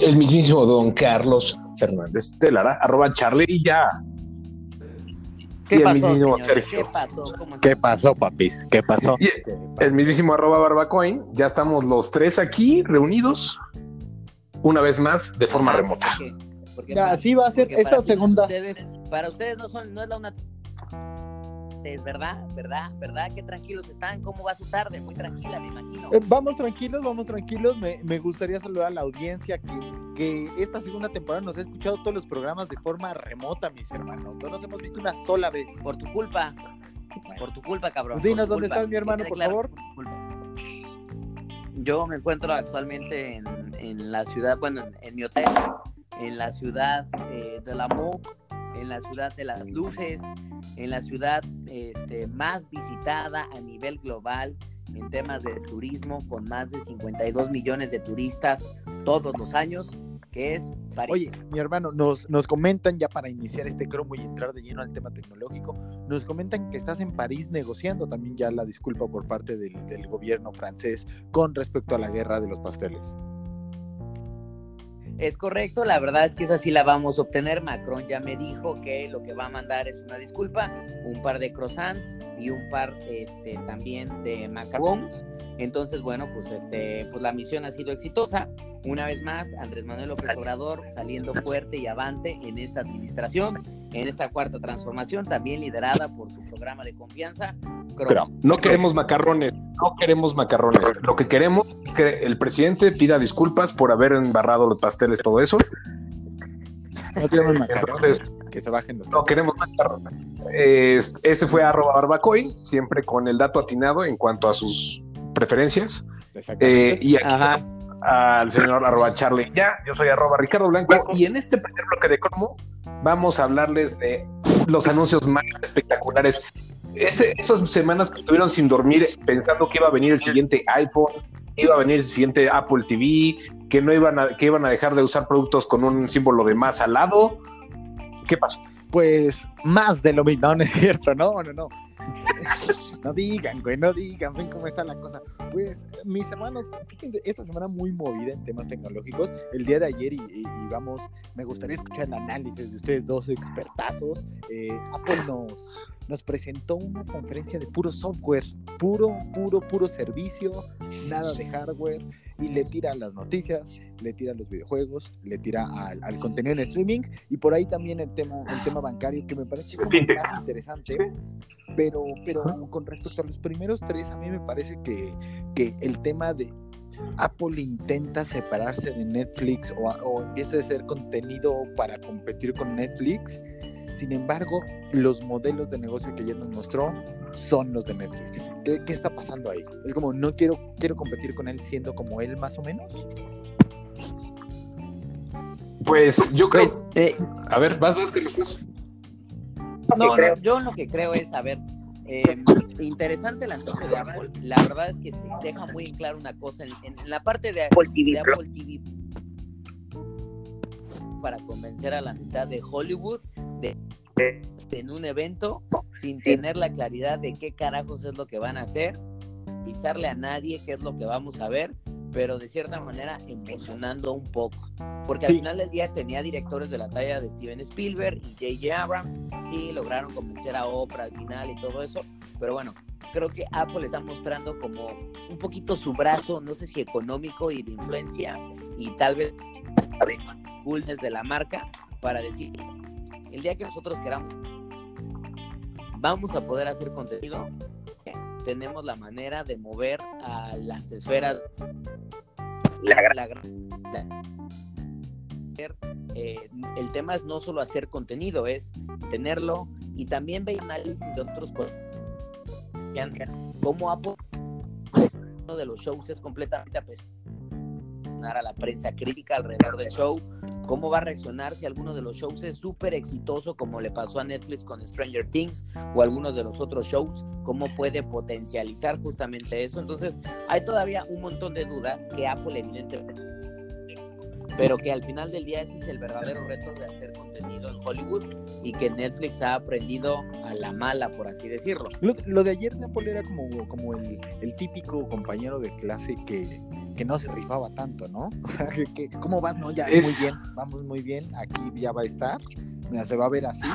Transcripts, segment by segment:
el mismísimo don Carlos Fernández de Lara, arroba Charlie y ya. ¿Qué y el pasó, mismísimo señores? Sergio. ¿Qué pasó? ¿Cómo ¿Qué pasó, papis? ¿Qué pasó? Y el mismísimo arroba barbacoin. Ya estamos los tres aquí reunidos una vez más de forma Ajá, remota. porque- porque Ya, para- así va a ser esta segunda. Ustedes, para ustedes no son, no es la una. Es verdad, verdad, verdad, qué tranquilos están. ¿Cómo va su tarde? Muy tranquila, me imagino. Eh, vamos tranquilos, vamos tranquilos. Me, me gustaría saludar a la audiencia que, que esta segunda temporada nos ha escuchado todos los programas de forma remota, mis hermanos. No nos hemos visto una sola vez. Por tu culpa, por tu culpa, cabrón. Pues dinos dónde culpa. está mi hermano, por claro, favor. Yo me encuentro actualmente en, en la ciudad, bueno, en, en mi hotel, en la ciudad eh, de la Mo, en la ciudad de las luces, en la ciudad este, más visitada a nivel global en temas de turismo, con más de 52 millones de turistas todos los años, que es París. Oye, mi hermano, nos, nos comentan ya para iniciar este cromo y entrar de lleno al tema tecnológico, nos comentan que estás en París negociando también ya la disculpa por parte del, del gobierno francés con respecto a la guerra de los pasteles. Es correcto, la verdad es que esa sí la vamos a obtener. Macron ya me dijo que lo que va a mandar es una disculpa, un par de croissants y un par este, también de macarons. Entonces, bueno, pues este, pues la misión ha sido exitosa. Una vez más, Andrés Manuel López Obrador saliendo fuerte y avante en esta administración, en esta cuarta transformación, también liderada por su programa de confianza. Pero no queremos macarrones, no queremos macarrones. Lo que queremos es que el presidente pida disculpas por haber embarrado los pasteles, todo eso. No queremos macarrones, Entonces, que se bajen los no queremos macarrones. Eh, ese fue arroba barbacoin, siempre con el dato atinado en cuanto a sus preferencias. Eh, y aquí Ajá. al señor arroba Charlie ya, yo soy arroba Ricardo Blanco y en este primer bloque de cromo vamos a hablarles de los anuncios más espectaculares. Ese- esas semanas que estuvieron sin dormir pensando que iba a venir el siguiente iPhone, que iba a venir el siguiente Apple TV, que no iban a, que iban a dejar de usar productos con un símbolo de más al lado. ¿Qué pasó? Pues más de lo mismo, no, es cierto, no, no, no. No digan, güey, no digan, ven cómo está la cosa. Pues, mis hermanos, fíjense, esta semana muy movida en temas tecnológicos. El día de ayer, y, y- y vamos, me gustaría escuchar el análisis de ustedes dos expertazos. Eh, Apple nos, nos presentó una conferencia de puro software, puro, puro, puro servicio, nada de hardware. Y le tira a las noticias, le tira a los videojuegos, le tira al, al contenido en streaming y por ahí también el tema, el tema bancario que me parece como el más interesante. Pero, pero con respecto a los primeros tres, a mí me parece que, que el tema de Apple intenta separarse de Netflix o, o empieza a hacer contenido para competir con Netflix. Sin embargo, los modelos de negocio que ayer nos mostró son los de Netflix. ¿Qué, qué está pasando ahí? Es como, no quiero, quiero competir con él siendo como él más o menos. Pues yo creo. Pues, eh, a ver, vas, vas, que. No, no, yo lo que creo es, a ver, eh, interesante el anuncio de Apple. La verdad es que se deja muy en claro una cosa en, en- en la parte de, Apple TV de Apple TV para convencer a la mitad de Hollywood en un evento sin tener la claridad de qué carajos es lo que van a hacer, avisarle a nadie qué es lo que vamos a ver, pero de cierta manera emocionando un poco. Porque al Sí. final del día tenía directores de la talla de Steven Spielberg y J.J. Abrams. Sí, lograron convencer a Oprah al final y todo eso. Pero bueno, creo que Apple está mostrando como un poquito su brazo, no sé si económico y de influencia, y tal vez coolness de la marca, para decir, el día que nosotros queramos, vamos a poder hacer contenido, tenemos la manera de mover a las esferas. La gran- la gran- la- eh, el tema es no solo hacer contenido, es tenerlo y también ver análisis de otros cómo Apple uno de los shows es completamente a la prensa crítica alrededor del show, cómo va a reaccionar si alguno de los shows es súper exitoso como le pasó a Netflix con Stranger Things o algunos de los otros shows, cómo puede potencializar justamente eso. Entonces, hay todavía un montón de dudas que Apple evidentemente pero que al final del día ese es el verdadero reto de hacer contenido en Hollywood y que Netflix ha aprendido a la mala, por así decirlo. Lo, lo de ayer Apple era como, como el, el típico compañero de clase que, que no se rifaba tanto, ¿no? O sea, que, que, ¿cómo vas? No, ya Es- muy bien, vamos muy bien, aquí ya va a estar, mira, se va a ver así,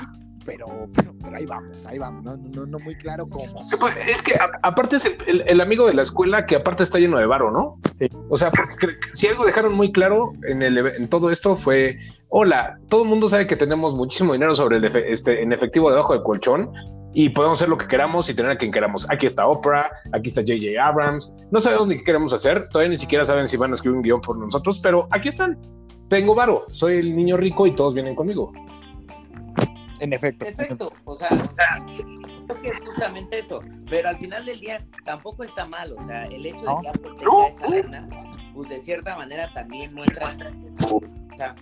pero, pero, pero ahí vamos, ahí vamos, no, no, no muy claro cómo. Sí, pues, es que a- aparte es el, el- el amigo de la escuela que aparte está lleno de varo, ¿no? Sí. O sea, porque si algo dejaron muy claro en, el, en todo esto fue, hola, todo el mundo sabe que tenemos muchísimo dinero sobre el efe- este, en efectivo debajo del colchón y podemos hacer lo que queramos y tener a quien queramos. Aquí está Oprah, aquí está JJ Abrams, no sabemos ni qué queremos hacer, todavía ni siquiera saben si van a escribir un guion por nosotros, pero aquí están. Tengo varo, soy el niño rico y todos vienen conmigo. En efecto. Perfecto, o sea, creo que es justamente eso, pero al final del día tampoco está mal, o sea, el hecho de No. que Apple No. tenga esa lana, pues de cierta manera también muestra, o sea,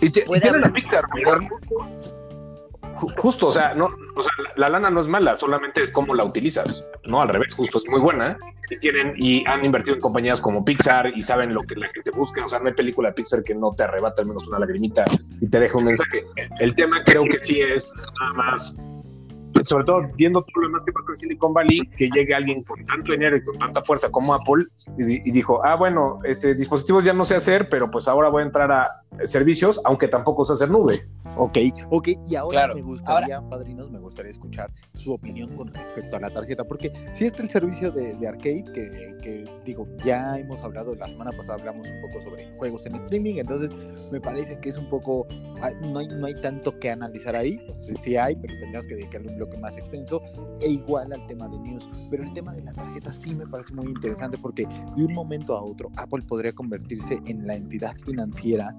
Y, te- y Puede tienen haber- a Pixar. Ju- Justo, o sea, no, o sea, la lana no es mala, solamente es cómo la utilizas, no al revés, justo es muy buena. Y tienen y han invertido en compañías como Pixar y saben lo que la gente busca. O sea, no hay película de Pixar que no te arrebata al menos una lagrimita y te deje un mensaje. El tema creo que sí es nada más, sobre todo viendo todo lo demás que pasa en Silicon Valley, que llegue alguien con tanto dinero y con tanta fuerza como Apple y, y dijo, ah, bueno, este dispositivos ya no sé hacer, pero pues ahora voy a entrar a servicios, aunque tampoco sé hacer nube. Ok, ok, y ahora Claro, me gustaría, padrinos, me gustaría escuchar su opinión con respecto a la tarjeta, porque si está el servicio de, de arcade, que, que, digo, ya hemos hablado, la semana pasada hablamos un poco sobre juegos en streaming, entonces me parece que es un poco, ah, no hay, no hay tanto que analizar ahí, sí hay, pero tendríamos que dedicarle un bloque más extenso, e igual al tema de news, pero el tema de la tarjeta sí me parece muy interesante, porque de un momento a otro, Apple podría convertirse en la entidad financiera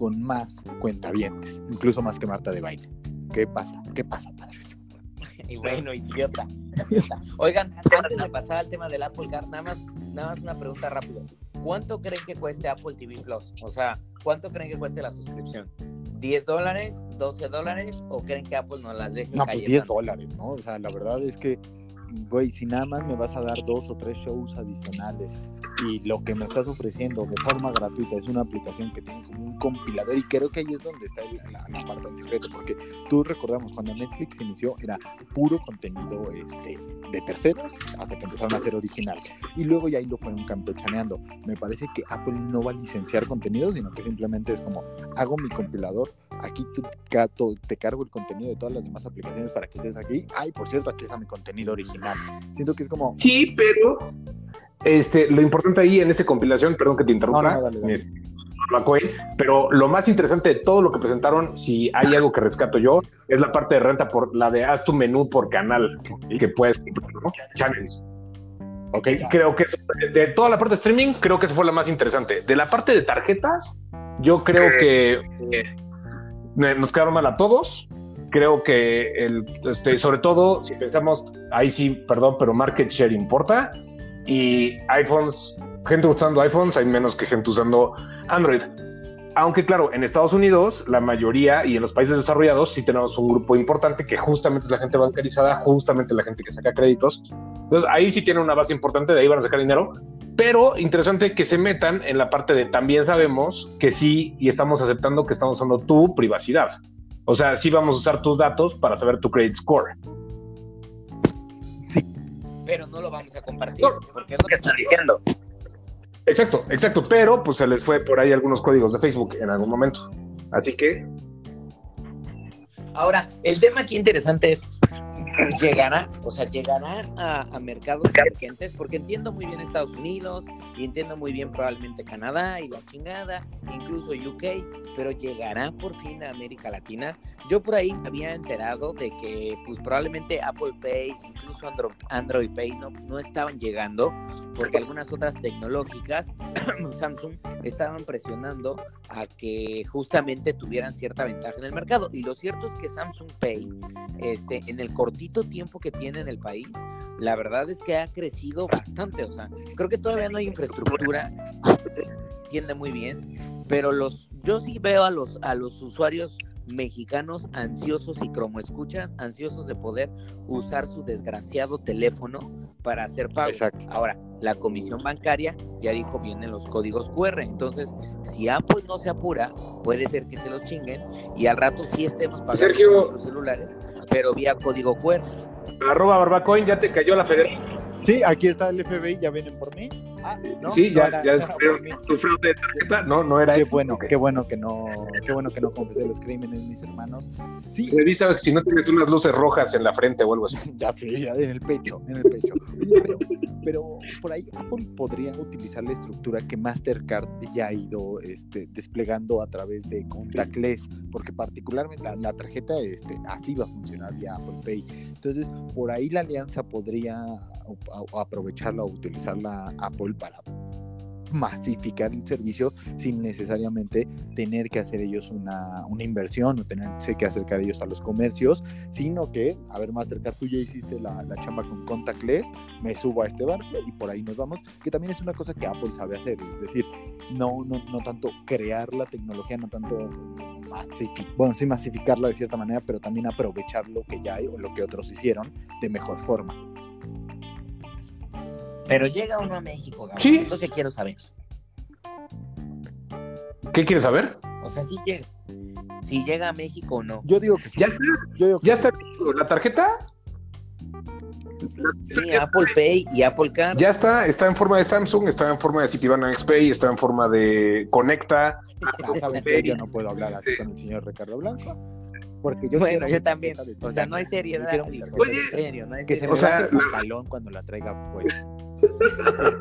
con más cuentavientes, incluso más que Marta de baile. ¿Qué pasa? ¿Qué pasa, padres? y bueno, idiota, idiota. Oigan, antes de pasar al tema del Apple Card, nada más, nada más una pregunta rápida. ¿Cuánto creen que cueste Apple TV Plus? O sea, ¿cuánto creen que cueste la suscripción? ¿10 dólares? ¿12 dólares? ¿O creen que Apple nos las deje No, pues caer 10 tanto? dólares, ¿no? O sea, la verdad es que, güey, si nada más me vas a dar dos o tres shows adicionales y lo que me estás ofreciendo de forma gratuita es una aplicación que tiene como un compilador y creo que ahí es donde está la, la parte del secreto, porque tú recordamos cuando Netflix inició era puro contenido este, de terceros hasta que empezaron a hacer original y luego ya ahí lo fueron campechaneando. Me parece que Apple no va a licenciar contenido, sino que simplemente es como hago mi compilador, aquí te, cargo el contenido de todas las demás aplicaciones para que estés aquí. Ay, por cierto, aquí está mi contenido original. Siento que es como... Sí, pero este, lo importante ahí en esa compilación, perdón que te interrumpa, No, no, dale, dale. este, McQueen, pero lo más interesante de todo lo que presentaron, si hay algo que rescato yo, es la parte de renta por la de haz tu menú por canal que puedes comprar, ¿no? Channels. Ok, Creo que eso- de, toda la parte de streaming, creo que esa fue la más interesante. De la parte de tarjetas, yo creo que eh, nos quedaron mal a todos. Creo que el, este, sobre todo, si pensamos, ahí sí, perdón, pero market share importa. Y iPhones, gente usando iPhones, hay menos que gente usando Android. Aunque claro, en Estados Unidos, la mayoría y en los países desarrollados sí tenemos un grupo importante que justamente es la gente bancarizada, justamente la gente que saca créditos. Entonces ahí sí tienen una base importante, de ahí van a sacar dinero. Pero interesante que se metan en la parte de también sabemos que sí y estamos aceptando que estamos usando tu privacidad. O sea, sí vamos a usar tus datos para saber tu credit score. Pero no lo vamos a compartir, No. porque es lo que está diciendo. Exacto, exacto. Pero pues se les fue por ahí algunos códigos de Facebook en algún momento. Así que Ahora, el tema aquí interesante es, ¿llegará? O sea, ¿llegará a, mercados emergentes? Porque entiendo muy bien Estados Unidos y entiendo muy bien probablemente Canadá y la chingada, incluso UK, pero ¿llegará por fin a América Latina? Yo por ahí había enterado de que pues probablemente Apple Pay, incluso Andro- Android Pay no estaban llegando porque algunas otras tecnológicas, Samsung, estaban presionando a que justamente tuvieran cierta ventaja en el mercado. Y lo cierto es que Samsung Pay, este, en el cortito tiempo que tiene en el país, la verdad es que ha crecido bastante. O sea, creo que todavía no hay infraestructura, entiende muy bien, pero los, yo sí veo a los, a los usuarios mexicanos ansiosos y como escuchas, ansiosos de poder usar su desgraciado teléfono para hacer pagos. Exacto. Ahora, la comisión bancaria ya dijo vienen los códigos QR, entonces si Apple no se apura, puede ser que se los chinguen y al rato sí estemos pagando Sergio. nuestros celulares, pero vía código QR. Arroba Barbacoin, ya te cayó la federal. Sí, aquí está el FBI, ya vienen por mí. Ah, ¿no? Sí, No ya, ya no era por descubrieron mí. tu fraude de tarjeta. No, no era Qué eso. bueno, Ok. qué bueno que no, qué bueno que no confesé los crímenes, mis hermanos. Sí, Revisa si no tienes unas luces rojas en la frente o algo así. ya sí, ya en el pecho, en el pecho. Pero, pero por ahí Apple podría utilizar la estructura que Mastercard ya ha ido este, desplegando a través de contactless, porque particularmente la, la tarjeta este, así va a funcionar vía Apple Pay. Entonces, por ahí la alianza podría aprovecharla o utilizarla Apple para masificar el servicio sin necesariamente tener que hacer ellos una, una inversión o tenerse que acercar ellos a los comercios, sino que, a ver, Mastercard, tú ya hiciste la, la chamba con contactless, me subo a este barco y por ahí nos vamos, que también es una cosa que Apple sabe hacer, es decir, no, no, no tanto crear la tecnología, no tanto masificar, bueno, sí masificarla de cierta manera, pero también aprovechar lo que ya hay o lo que otros hicieron de mejor forma. Pero llega uno a México, Gabo. Sí. Es lo que quiero saber. ¿Qué quieres saber? O sea, si llega, si llega a México o no. Yo digo que sí. Ya está, yo digo que ya sí. está. La tarjeta Sí, Apple Pay y Apple Card. ya está. Está en forma de Samsung, está en forma de Citibanamex Pay, está en forma de Conecta. Yo no puedo hablar así con el señor Ricardo Blanco. Porque yo bueno, quiero yo también. O sea, no hay seriedad. Oye, en serio, no hay que se me seriedad. O sea, el la- cuando la traiga, pues.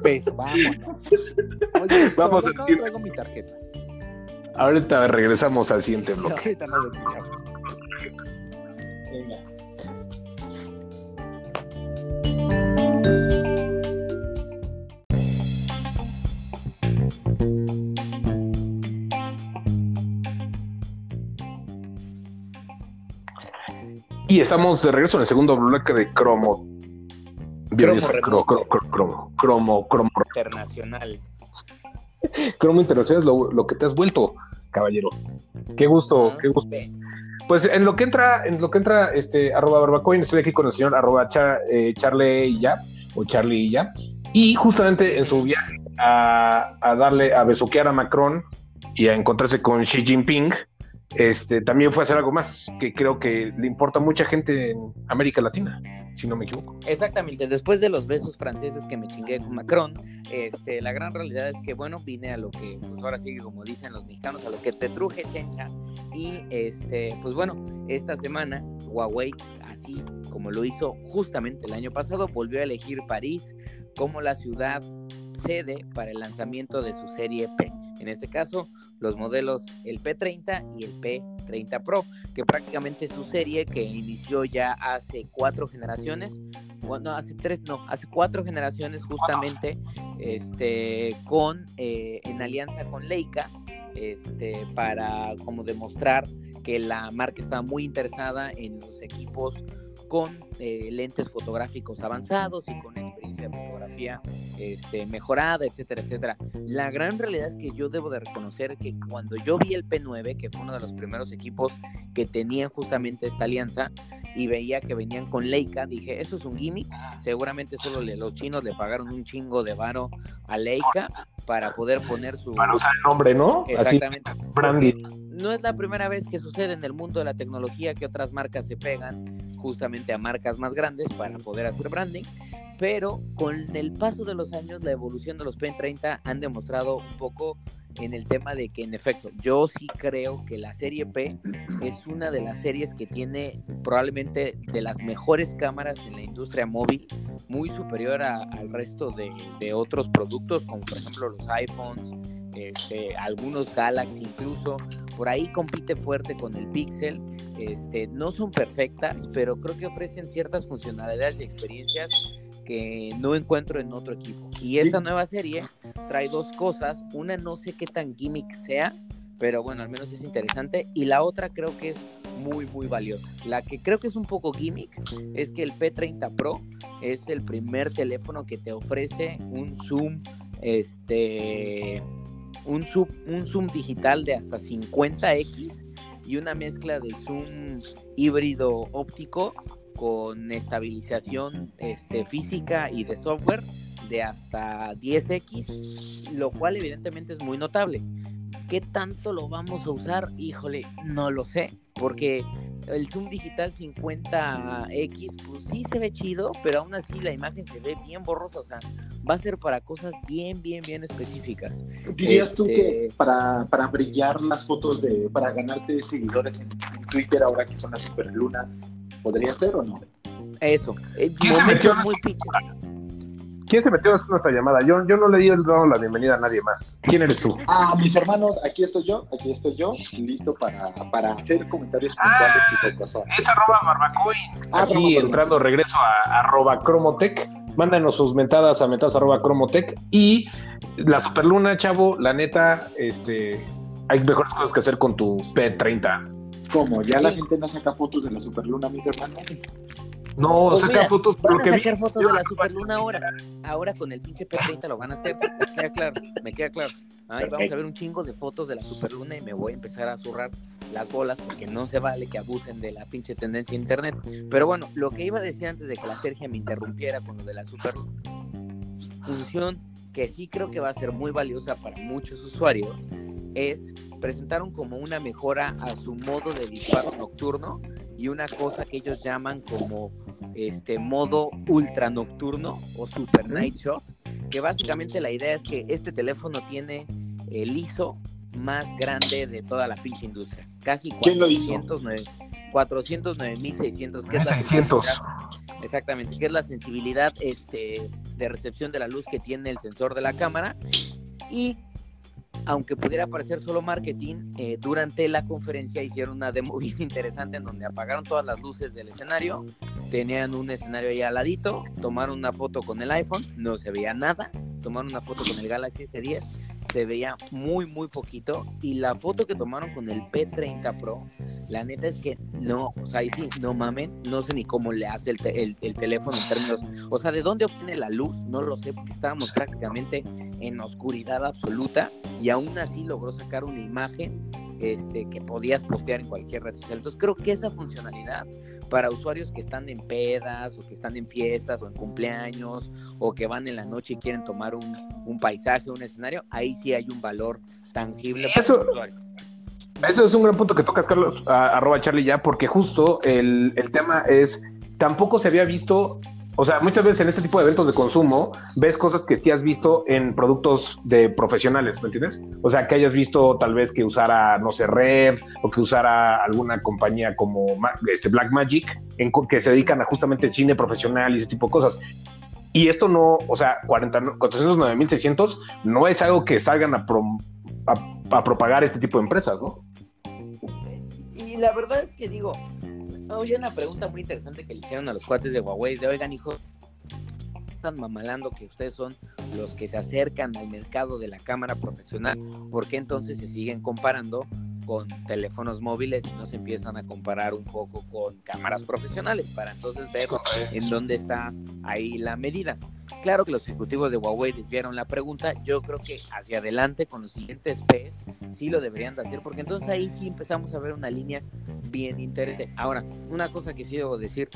Peso, vámonos. Oye, Vamos no, no siguiente. traigo mi tarjeta. Ahorita regresamos al siguiente bloque. Ahorita nos escuchamos. Y estamos de regreso en el segundo bloque de Cromo. Cromo, cromo, cromo, cromo, cromo, internacional. cromo internacional es lo, lo que te has vuelto, caballero. Qué gusto, qué gusto. Pues en lo que entra, en lo que entra, este, arroba barbacoin, estoy aquí con el señor arroba Cha- eh, Charlie y ya, o Charlie y ya. Y justamente en su viaje a, a darle, a besuquear a Macron y a encontrarse con Xi Jinping, este, también fue a hacer algo más, que creo que le importa a mucha gente en América Latina, si no me equivoco. Exactamente, después de los besos franceses que me chingué con Macron, este, la gran realidad es que, bueno, vine a lo que, pues ahora sí, como dicen los mexicanos, a lo que te truje, chencha. Y, este, pues bueno, esta semana Huawei, así como lo hizo justamente el año pasado, volvió a elegir París como la ciudad sede para el lanzamiento de su serie P. En este caso, los modelos el P30 y el P30 Pro, que prácticamente es su serie que inició ya hace cuatro generaciones, bueno, hace tres, no, hace cuatro generaciones justamente, este, con, eh, en alianza con Leica, este, para como demostrar que la marca estaba muy interesada en los equipos con eh, lentes fotográficos avanzados y con experiencia fotografía este, mejorada, etcétera, etcétera. La gran realidad es que yo debo de reconocer que cuando yo vi el P9, que fue uno de los primeros equipos que tenían justamente esta alianza, y veía que venían con Leica, dije, eso es un gimmick, seguramente solo le- los chinos le pagaron un chingo de varo a Leica para poder poner su... Para usar el nombre, ¿no? Así, Exactamente. branding. No es la primera vez que sucede en el mundo de la tecnología que otras marcas se pegan justamente a marcas más grandes para poder hacer branding, pero con el paso de los años la evolución de los P30 han demostrado un poco en el tema de que en efecto yo sí creo que la serie P es una de las series que tiene probablemente de las mejores cámaras en la industria móvil, muy superior a- al resto de, de otros productos como por ejemplo los iPhones, este, algunos Galaxy incluso, por ahí compite fuerte con el Pixel, este, no son perfectas, pero creo que ofrecen ciertas funcionalidades y experiencias que no encuentro en otro equipo. Y esta nueva serie trae dos cosas, una no sé qué tan gimmick sea, pero bueno, al menos es interesante, y la otra creo que es muy, muy valiosa. La que creo que es un poco gimmick es que el P30 Pro es el primer teléfono que te ofrece un zoom, este, un zoom, un zoom digital de hasta 50x y una mezcla de zoom híbrido óptico con estabilización este, física y de software de hasta 10x, lo cual evidentemente es muy notable. ¿Qué tanto lo vamos a usar? Híjole, no lo sé, porque el zoom digital 50X, pues sí se ve chido, pero aún así la imagen se ve bien borrosa, o sea, va a ser para cosas bien, bien, bien específicas. ¿Dirías tú que Este, para, para brillar las fotos de, para ganarte seguidores en, en Twitter ahora que son las superlunas, podría ser o no? Eso, eh, ¿Quién se metió en muy. ¿Quién se metió en nuestra llamada? Yo, yo no le di el- dado la bienvenida a nadie más. ¿Quién eres tú? Ah, mis hermanos, aquí estoy yo, aquí estoy yo, listo para, para hacer comentarios Ah. puntuales y cocosos. Es arroba barbacoin. Ah, Aquí entrando regreso a arroba cromotech. Mándanos sus mentadas a mentadas arroba cromotech. Y la superluna, chavo, la neta, este, hay mejores cosas que hacer con tu P30. ¿Cómo? ¿Ya la gente no saca fotos de la superluna, mis hermanos? No, Pues saca mira, fotos Van a que vi. sacar fotos de la superluna ahora. Ahora con el pinche P30 lo van a hacer. Me queda claro, me queda claro. Ay, vamos a ver un chingo de fotos de la superluna y me voy a empezar a zurrar las bolas porque no se vale que abusen de la pinche tendencia de internet. Pero bueno, lo que iba a decir antes de que la Sergia me interrumpiera con lo de la superluna. Función que sí creo que va a ser muy valiosa para muchos usuarios es presentaron como una mejora a su modo de disparo nocturno y una cosa que ellos llaman como este modo ultra nocturno o super night shot, que básicamente la idea es que este teléfono tiene el ISO más grande de toda la pinche industria, casi ¿Quién lo hizo? 409 409.600 que es la 600. sensibilidad- Exactamente, que es la sensibilidad este, de recepción de la luz que tiene el sensor de la cámara. Y aunque pudiera parecer solo marketing, eh, durante la conferencia hicieron una demo bien interesante en donde apagaron todas las luces del escenario, tenían un escenario ahí al ladito, tomaron una foto con el iPhone, no se veía nada, tomaron una foto con el Galaxy S10, se veía muy, muy poquito, y la foto que tomaron con el P30 Pro, la neta es que no, o sea, ahí sí, no mamen, no sé ni cómo le hace el, te- el- el teléfono en términos, o sea, de dónde obtiene la luz, no lo sé, porque estábamos prácticamente en oscuridad absoluta y aún así logró sacar una imagen este, que podías postear en cualquier red social. Entonces creo que esa funcionalidad para usuarios que están en pedas o que están en fiestas o en cumpleaños o que van en la noche y quieren tomar un, un paisaje, un escenario, ahí sí hay un valor tangible para Eso- el usuario. Eso es un gran punto que tocas, Carlos, a- arroba Charlie ya, porque justo el, el tema es, tampoco se había visto, o sea, muchas veces en este tipo de eventos de consumo ves cosas que sí has visto en productos de profesionales, ¿me entiendes? O sea, que hayas visto tal vez que usara, no sé, Red o que usara alguna compañía como este Black Magic, en, que se dedican a justamente cine profesional y ese tipo de cosas. Y esto no, o sea, 40, 409.600 no es algo que salgan a- a propagar este tipo de empresas, ¿no? Y la verdad es que digo, oye, una pregunta muy interesante que le hicieron a los cuates de Huawei, de oigan, hijos, están mamalando que ustedes son los que se acercan al mercado de la cámara profesional, ¿por qué entonces se siguen comparando con teléfonos móviles y no se empiezan a comparar un poco con cámaras profesionales para entonces ver en dónde está ahí la medida? Claro que los ejecutivos de Huawei desviaron la pregunta, yo creo que hacia adelante con los siguientes Ps sí lo deberían de hacer, porque entonces ahí sí empezamos a ver una línea bien interesante. Ahora, una cosa que sí debo decir,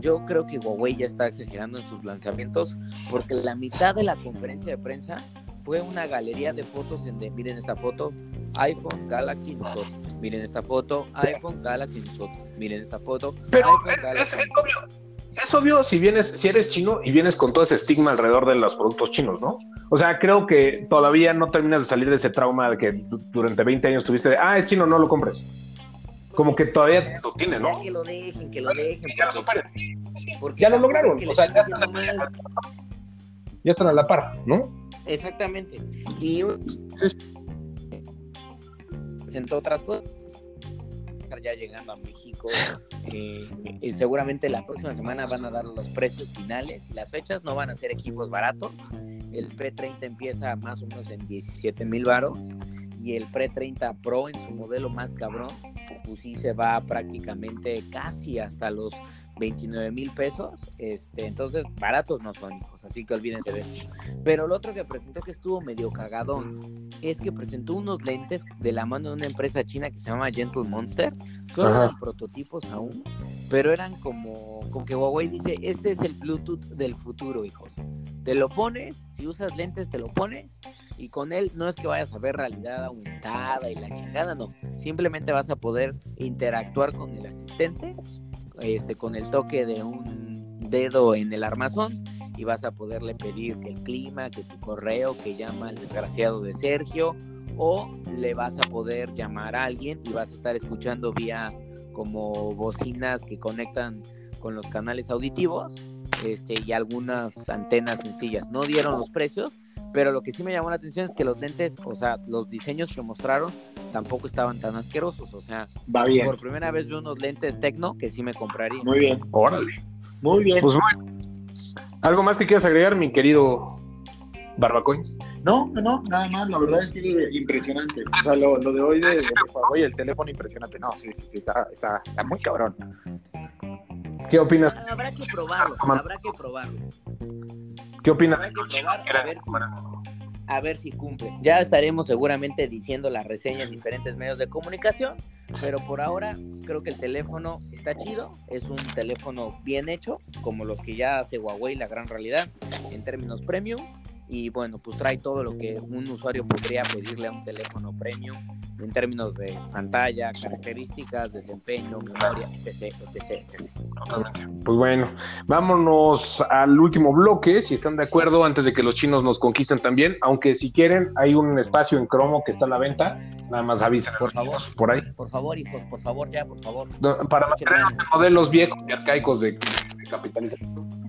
yo creo que Huawei ya está exagerando en sus lanzamientos, porque la mitad de la conferencia de prensa fue una galería de fotos en de, miren esta foto, iPhone, Galaxy, nosotros, miren esta foto, iPhone, Galaxy, nosotros, miren esta foto, Pero iPhone, es, es- Galaxy, es obvio. Es obvio si vienes, si eres chino y vienes con todo ese estigma alrededor de los productos chinos, ¿no? O sea, creo que todavía no terminas de salir de ese trauma de que du- durante 20 años tuviste de, ah, es chino, no lo compres. Como que todavía lo tienes, ¿no? Ya que lo dejen, que lo dejen. Ya lo porque Ya lo la lograron. O sea, ya están están, haciendo mal. ya están a la par, ¿no? Exactamente. Y un- Sí. presentó otras cosas. Ya llegando a México, eh, y seguramente la próxima semana van a dar los precios finales y las fechas no van a ser equipos baratos. El P30 empieza más o menos en 17 mil varos y el P30 Pro en su modelo más cabrón, pues sí se va prácticamente casi hasta los 29 mil pesos. Este, entonces, baratos no son, hijos, así que olvídense de eso. Pero lo otro que presentó que estuvo medio cagadón es que presentó unos lentes de la mano de una empresa china que se llama Gentle Monster. Solo Ajá. eran prototipos aún, pero eran como, como que Huawei dice: Este es el Bluetooth del futuro, hijos. Te lo pones, si usas lentes, te lo pones. Y con él no es que vayas a ver realidad aumentada y la chingada, no. Simplemente vas a poder interactuar con el asistente este, con el toque de un dedo en el armazón y vas a poderle pedir que el clima, que tu correo, que llama al desgraciado de Sergio o le vas a poder llamar a alguien y vas a estar escuchando vía como bocinas que conectan con los canales auditivos este, y algunas antenas sencillas. No dieron los precios, pero lo que sí me llamó la atención es que los lentes, o sea, los diseños que mostraron tampoco estaban tan asquerosos. O sea, Va bien. por primera vez veo unos lentes Tecno que sí me compraría. Muy bien. Órale. Muy bien. Pues bueno. ¿Algo más que quieras agregar, mi querido Barbacoin? No, no, no, nada más. La verdad es que impresionante. O sea, lo, lo de hoy de, de Huawei, el teléfono impresionante. No, sí, sí, sí, está, está, está muy cabrón. ¿Qué opinas? Habrá que probarlo, habrá que probarlo. ¿Qué opinas? Habrá que probar a ver, si, a ver si cumple. Ya estaremos seguramente diciendo las reseñas en diferentes medios de comunicación, pero por ahora creo que el teléfono está chido, es un teléfono bien hecho, como los que ya hace Huawei, la gran realidad, en términos premium. Y bueno, pues trae todo lo que un usuario podría pedirle a un teléfono premium en términos de pantalla, características, desempeño, memoria, etc, etc, etc. Totalmente. Pues bueno, vámonos al último bloque, si están de acuerdo, antes de que los chinos nos conquisten también, aunque si quieren, hay un espacio en cromo que está a la venta, nada más avisen Por favor. por ahí. Por favor, hijos, por favor, ya, por favor. Para mantener los modelos viejos y arcaicos de, de capitalización.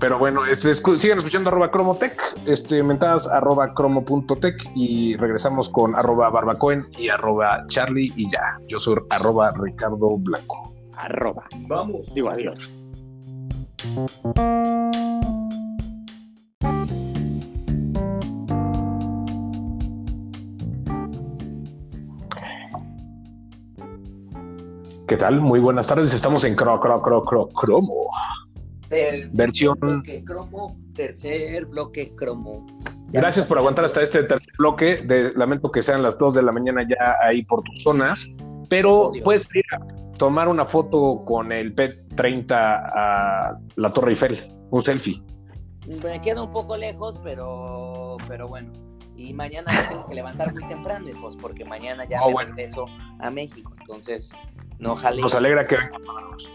Pero bueno, este, escu- sigan escuchando arroba cromotech, este, mentadas arroba cromo.tech y regresamos con arroba barbacoen y arroba charlie y ya. Yo soy arroba ricardo blanco. Arroba. Vamos. Digo adiós. ¿Qué tal? Muy buenas tardes, estamos en cro, cro, cro, cro, cromo. Tercer Versión- bloque cromo, tercer bloque cromo. Ya Gracias por aguantar hasta este tercer bloque. De, lamento que sean las 2 de la mañana ya ahí por tus zonas, pero puedes ir a tomar una foto con el P30 a la Torre Eiffel, un selfie. Me queda un poco lejos, pero, pero bueno. Y mañana me tengo que levantar muy temprano, hijos, porque mañana ya Oh, me bueno. regreso a México. Entonces, no jale. Nos alegra que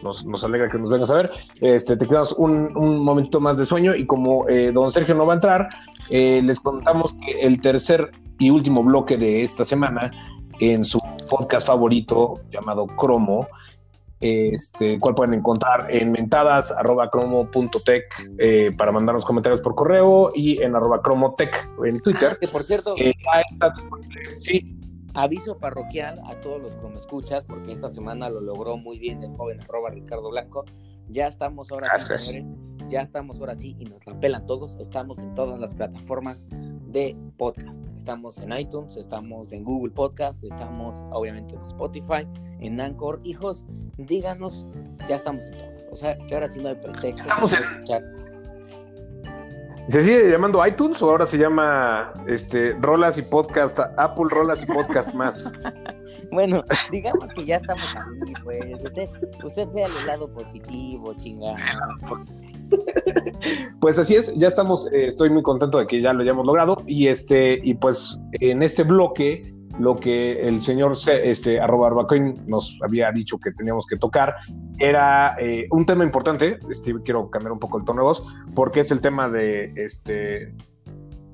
nos, nos alegra que nos vengas a ver. Este, te quedamos un, un momentito más de sueño y como eh, don Sergio no va a entrar, eh, les contamos que el tercer y último bloque de esta semana en su podcast favorito llamado Cromo, este, cual pueden encontrar en mentadas arroba cromo.tech eh, para mandarnos comentarios por correo y en arroba cromotech en Ah, Twitter. que por cierto, Eh, ya está. Sí, aviso parroquial a todos los que me escuchas, porque esta semana lo logró muy bien el joven arroba Ricardo Blanco. Ya estamos ahora sí. Ya estamos ahora sí y nos la pelan todos. Estamos en todas las plataformas de podcast. Estamos en iTunes, estamos en Google Podcast, estamos obviamente en Spotify, en Anchor. Hijos, díganos, ya estamos en todas. O sea, que ahora sí no hay pretexto. Estamos en- escuchar. ¿Se sigue llamando iTunes o ahora se llama este Rolas y Podcast, Apple Rolas y Podcast más? Bueno, digamos que ya estamos ahí, pues. Usted, usted vea el lado positivo, chingada. Pues así es, ya estamos, eh, estoy muy contento de que ya lo hayamos logrado y este y pues en este bloque lo que el señor este arroba Arbacoin nos había dicho que teníamos que tocar era eh, un tema importante, este quiero cambiar un poco el tono de voz porque es el tema de este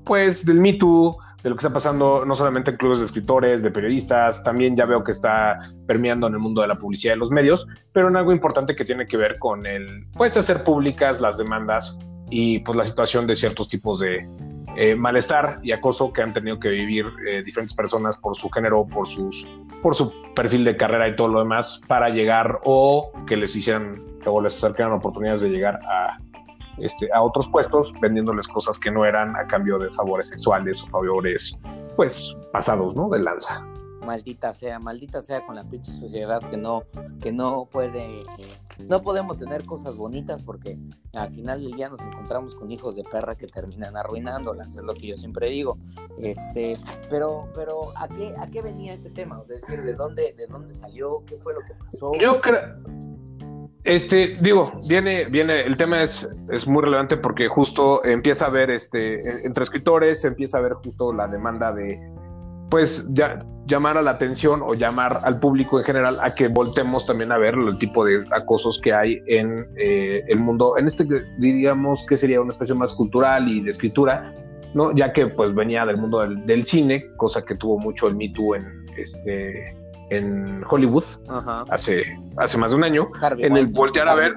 pues del Me Too, de lo que está pasando no solamente en clubes de escritores, de periodistas, también ya veo que está permeando en el mundo de la publicidad y los medios, pero en algo importante que tiene que ver con el, pues hacer públicas las demandas y pues la situación de ciertos tipos de eh, malestar y acoso que han tenido que vivir eh, diferentes personas por su género, por sus, por su perfil de carrera y todo lo demás para llegar o que les hicieran o les acercaran oportunidades de llegar a este, a otros puestos vendiéndoles cosas que no eran a cambio de favores sexuales o favores pues pasados, ¿no? De lanza. maldita sea, maldita sea con la pinche sociedad que no, que no puede, eh, no podemos tener cosas bonitas porque al final del día nos encontramos con hijos de perra que terminan arruinándolas, es lo que yo siempre digo. Este, pero, pero ¿a qué, a qué venía este tema? Es decir, ¿de dónde, de dónde salió? ¿Qué fue lo que pasó? Yo creo, este, digo, viene, viene, el tema es, es muy relevante porque justo empieza a haber, este, entre escritores, empieza a ver justo la demanda de, pues, ya, llamar a la atención o llamar al público en general a que voltemos también a ver el tipo de acosos que hay en eh, el mundo, en este, diríamos que sería una especie más cultural y de escritura, ¿no? Ya que, pues, venía del mundo del, del cine, cosa que tuvo mucho el Me Too en, este, en Hollywood hace hace más de un año en el voltear a ver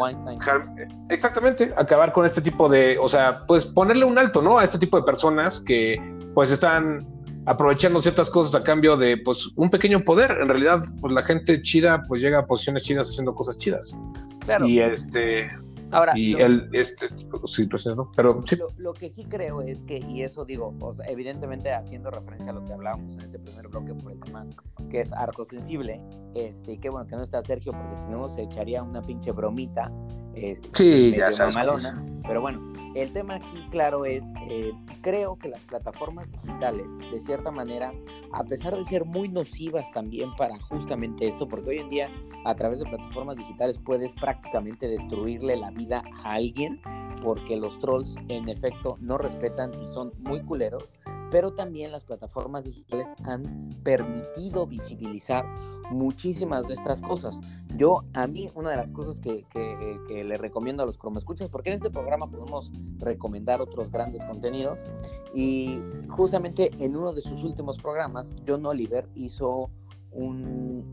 exactamente acabar con este tipo de o sea pues ponerle un alto no a este tipo de personas que pues están aprovechando ciertas cosas a cambio de pues un pequeño poder. En realidad pues la gente chida pues llega a posiciones chidas haciendo cosas chidas. Claro. y este Ahora, y él, este, sí, pues, ¿no? pero sí. Lo, que sí creo es que, y eso digo, evidentemente haciendo referencia a lo que hablábamos en este primer bloque por el tema que es harto sensible, este, y qué bueno que no está Sergio, porque si no se echaría una pinche bromita, este, sí, ya sabes. Malona, pero bueno, el tema aquí, claro, es, eh, creo que las plataformas digitales, de cierta manera, a pesar de ser muy nocivas también para justamente esto, porque hoy en día a través de plataformas digitales puedes prácticamente destruirle la vida a alguien, porque los trolls en efecto no respetan y son muy culeros, pero también las plataformas digitales han permitido visibilizar muchísimas de estas cosas. Yo, a mí, una de las cosas que, que, le recomiendo a los escuchas, porque en este programa podemos recomendar otros grandes contenidos, y justamente en uno de sus últimos programas, John Oliver hizo un,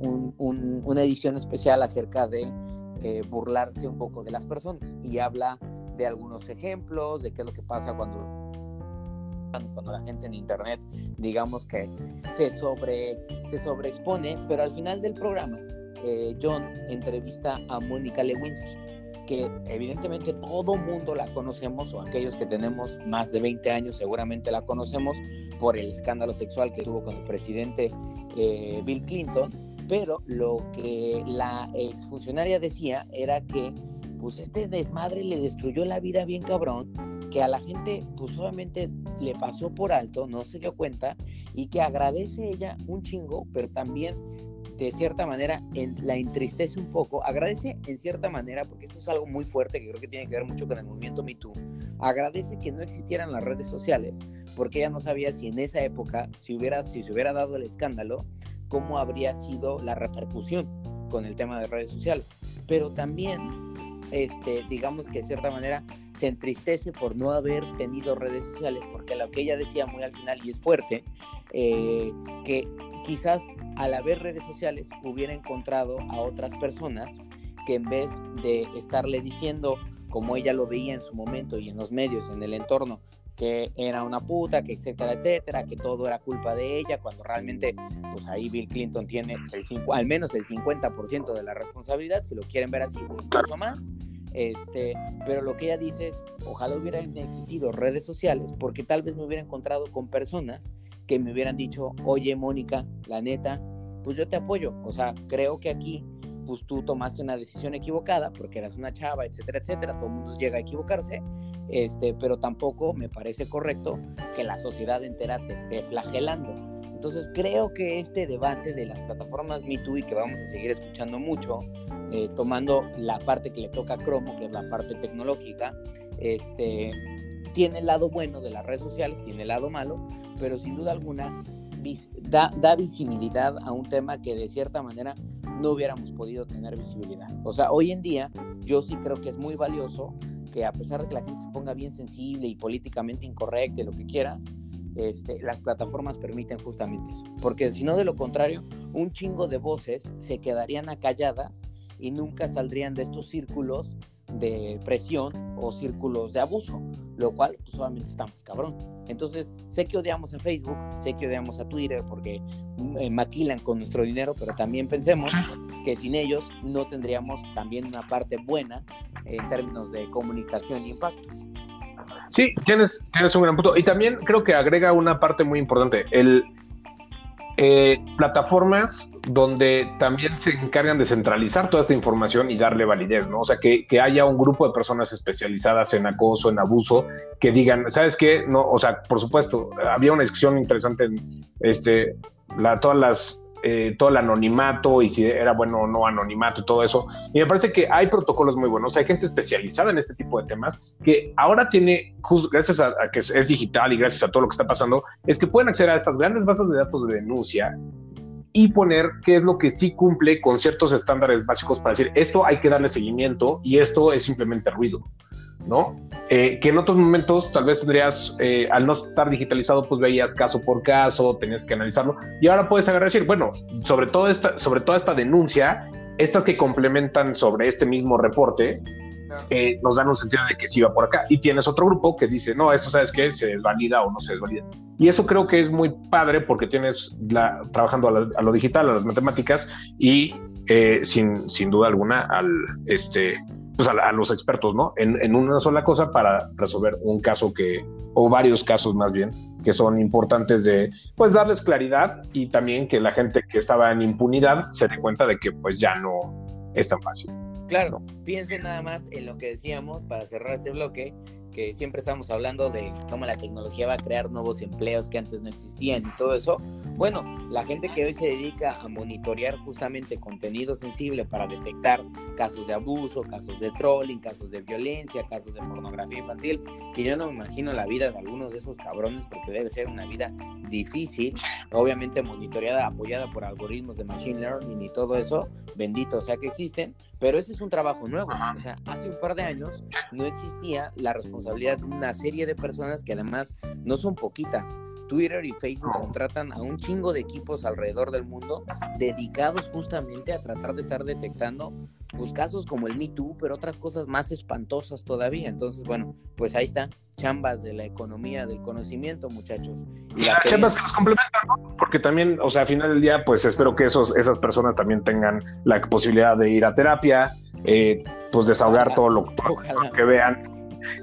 una edición especial acerca de eh, burlarse un poco de las personas y habla de algunos ejemplos, de qué es lo que pasa cuando cuando la gente en internet digamos que se sobre se sobreexpone pero al final del programa eh, John entrevista a Mónica Lewinsky que evidentemente todo mundo la conocemos o aquellos que tenemos más de 20 años seguramente la conocemos por el escándalo sexual que tuvo con el presidente eh, Bill Clinton pero lo que la exfuncionaria decía era que pues este desmadre le destruyó la vida bien cabrón que a la gente pues obviamente le pasó por alto, no se dio cuenta y que agradece ella un chingo, pero también de cierta manera la entristece un poco, agradece en cierta manera, porque eso es algo muy fuerte que creo que tiene que ver mucho con el movimiento Me Too, agradece que no existieran las redes sociales, porque ella no sabía si en esa época, si, hubiera, si se hubiera dado el escándalo, cómo habría sido la repercusión con el tema de redes sociales. Pero también este, digamos que de cierta manera se entristece por no haber tenido redes sociales, porque lo que ella decía muy al final, y es fuerte, eh, que quizás al haber redes sociales hubiera encontrado a otras personas que en vez de estarle diciendo, como ella lo veía en su momento y en los medios, en el entorno, que era una puta, que etcétera, etcétera, que todo era culpa de ella, cuando realmente, pues ahí Bill Clinton tiene el, al menos el 50% de la responsabilidad, si lo quieren ver así, incluso más. Este, pero lo que ella dice es, ojalá hubieran existido redes sociales, porque tal vez me hubiera encontrado con personas que me hubieran dicho, oye Mónica, la neta, pues yo te apoyo. O sea, creo que aquí pues tú tomaste una decisión equivocada porque eras una chava, etcétera, etcétera, todo el mundo llega a equivocarse, este, pero tampoco me parece correcto que la sociedad entera te esté flagelando. Entonces creo que este debate de las plataformas MeToo y que vamos a seguir escuchando mucho, eh, tomando la parte que le toca a Cromo, que es la parte tecnológica, este, tiene el lado bueno de las redes sociales, tiene el lado malo, pero sin duda alguna da, da visibilidad a un tema que de cierta manera no hubiéramos podido tener visibilidad. O sea, hoy en día yo sí creo que es muy valioso que a pesar de que la gente se ponga bien sensible y políticamente incorrecta y lo que quieras, este, las plataformas permiten justamente eso. Porque si no, de lo contrario, un chingo de voces se quedarían acalladas y nunca saldrían de estos círculos de presión o círculos de abuso, lo cual pues, solamente está más cabrón. Entonces, sé que odiamos a Facebook, sé que odiamos a Twitter porque eh, maquilan con nuestro dinero, pero también pensemos que sin ellos no tendríamos también una parte buena en términos de comunicación y impacto. Sí, tienes, tienes un gran punto. Y también creo que agrega una parte muy importante. El, eh, plataformas donde también se encargan de centralizar toda esta información y darle validez, ¿no? O sea, que, que, haya un grupo de personas especializadas en acoso, en abuso, que digan, ¿sabes qué? No, o sea, por supuesto, había una discusión interesante en este, la, todas las eh, todo el anonimato y si era bueno o no anonimato y todo eso. Y me parece que hay protocolos muy buenos, hay gente especializada en este tipo de temas que ahora tiene, gracias a, que es, digital y gracias a todo lo que está pasando, es que pueden acceder a estas grandes bases de datos de denuncia y poner qué es lo que sí cumple con ciertos estándares básicos para decir esto hay que darle seguimiento y esto es simplemente ruido. ¿no? Eh, que en otros momentos tal vez tendrías, eh, al no estar digitalizado, pues veías caso por caso, tenías que analizarlo, y ahora puedes agarrar y decir, bueno, sobre, todo esta, sobre toda esta denuncia, estas que complementan sobre este mismo reporte, eh, nos dan un sentido de que sí va por acá. Y tienes otro grupo que dice, no, esto sabes que se desvalida o no se desvalida. Y eso creo que es muy padre porque tienes la, trabajando a, lo digital, a las matemáticas y sin, sin duda alguna al, este, pues a, los expertos, ¿no? En, una sola cosa para resolver un caso que, o varios casos más bien, que son importantes de, pues, darles claridad y también que la gente que estaba en impunidad se dé cuenta de que, pues, ya no es tan fácil. Claro, piensen nada más en lo que decíamos para cerrar este bloque, que siempre estamos hablando de cómo la tecnología va a crear nuevos empleos que antes no existían y todo eso. Bueno, la gente que hoy se dedica a monitorear justamente contenido sensible para detectar casos de abuso, casos de trolling, casos de violencia, casos de pornografía infantil, que yo no me imagino la vida de algunos de esos cabrones porque debe ser una vida difícil, obviamente monitoreada, apoyada por algoritmos de machine learning y todo eso, bendito sea que existen, pero ese es un trabajo nuevo. O sea, hace un par de años no existía la responsabilidad responsabilidad de una serie de personas que además no son poquitas. Twitter y Facebook contratan a un chingo de equipos alrededor del mundo dedicados justamente a tratar de estar detectando pues casos como el Me Too, pero otras cosas más espantosas todavía. Entonces, bueno, pues ahí está, chambas de la economía del conocimiento, muchachos. Y, las chambas que nos complementan, ¿no? Porque también, o sea, al final del día, pues espero que esos, esas personas también tengan la posibilidad de ir a terapia, eh, pues desahogar todo lo que vean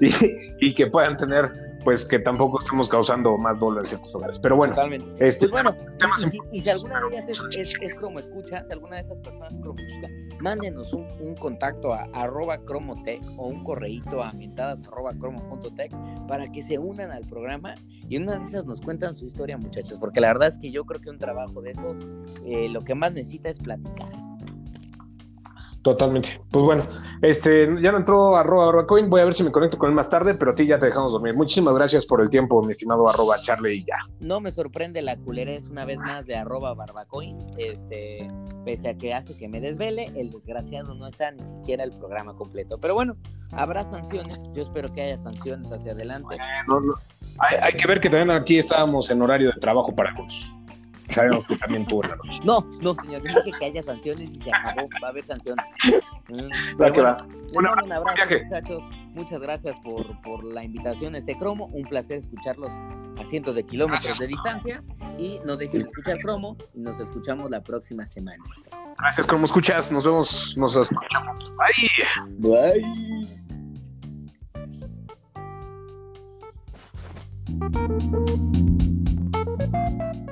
y, que puedan tener pues que tampoco estemos causando más dolor en ciertos hogares. Pero bueno, Este, pues bueno, y, si alguna de ellas es, es, cromo escucha, si alguna de esas personas es cromo escucha, mándenos un, un, contacto a arroba cromotech o un correíto a mentadas arroba cromo.tech para que se unan al programa y una de esas nos cuentan su historia, muchachos, porque la verdad es que yo creo que un trabajo de esos eh, lo que más necesita es platicar. Totalmente. Pues bueno, este, ya no entró arroba barbacoin, voy a ver si me conecto con él más tarde, pero a ti ya te dejamos dormir. Muchísimas gracias por el tiempo, mi estimado arroba Charlie y ya. No me sorprende la culerez una vez más de arroba barbacoin, este, pese a que hace que me desvele, el desgraciado no está ni siquiera el programa completo. Pero bueno, habrá sanciones, yo espero que haya sanciones hacia adelante. Hay, hay, que ver que también aquí estábamos en horario de trabajo para algunos sabemos que también tuvo la noche. No, no, señor, yo dije que haya sanciones y se acabó, va a haber sanciones. Mm, va que va. un abrazo, muchachos. Muchas gracias por, por, la invitación a este cromo. Un placer escucharlos a cientos de kilómetros de distancia. Y no dejen de escuchar cromo y nos escuchamos la próxima semana. Gracias, cromo escuchas. Nos vemos, nos escuchamos. Bye. Bye.